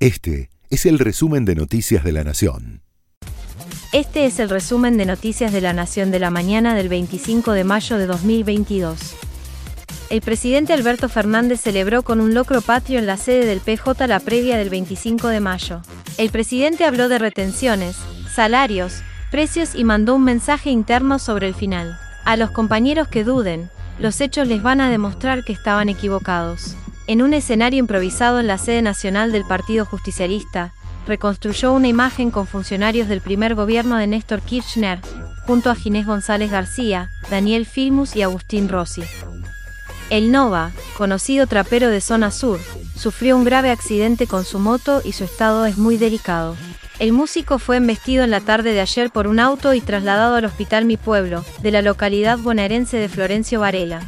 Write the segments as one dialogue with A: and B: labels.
A: Este es el resumen de Noticias de la Nación.
B: Este es el resumen de Noticias de la Nación de la mañana del 25 de mayo de 2022. El presidente Alberto Fernández celebró con un locro patrio en la sede del PJ la previa del 25 de mayo. El presidente habló de retenciones, salarios, precios y mandó un mensaje interno sobre el final. A los compañeros que duden, los hechos les van a demostrar que estaban equivocados. En un escenario improvisado en la sede nacional del Partido Justicialista, reconstruyó una imagen con funcionarios del primer gobierno de Néstor Kirchner, junto a Ginés González García, Daniel Filmus y Agustín Rossi. El Nova, conocido trapero de zona sur, sufrió un grave accidente con su moto y su estado es muy delicado. El músico fue embestido en la tarde de ayer por un auto y trasladado al Hospital Mi Pueblo, de la localidad bonaerense de Florencio Varela.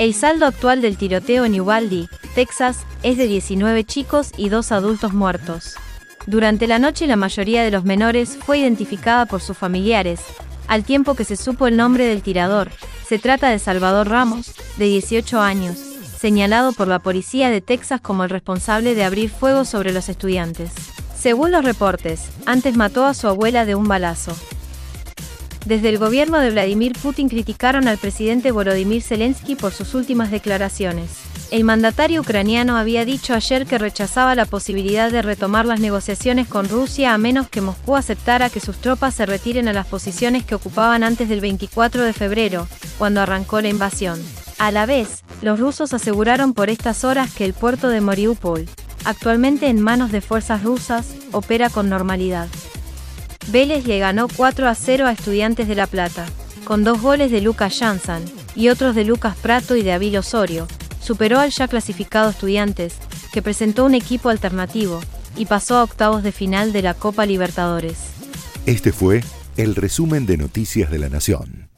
B: El saldo actual del tiroteo en Uvalde, Texas, es de 19 chicos y dos adultos muertos. Durante la noche la mayoría de los menores fue identificada por sus familiares, al tiempo que se supo el nombre del tirador. Se trata de Salvador Ramos, de 18 años, señalado por la policía de Texas como el responsable de abrir fuego sobre los estudiantes. Según los reportes, antes mató a su abuela de un balazo. Desde el gobierno de Vladimir Putin criticaron al presidente Volodymyr Zelensky por sus últimas declaraciones. El mandatario ucraniano había dicho ayer que rechazaba la posibilidad de retomar las negociaciones con Rusia a menos que Moscú aceptara que sus tropas se retiren a las posiciones que ocupaban antes del 24 de febrero, cuando arrancó la invasión. A la vez, los rusos aseguraron por estas horas que el puerto de Mariupol, actualmente en manos de fuerzas rusas, opera con normalidad. Vélez le ganó 4 a 0 a Estudiantes de La Plata, con dos goles de Lucas Janssen y otros de Lucas Prato y de Avil Osorio. Superó al ya clasificado Estudiantes, que presentó un equipo alternativo, y pasó a octavos de final de la Copa Libertadores.
A: Este fue el resumen de Noticias de la Nación.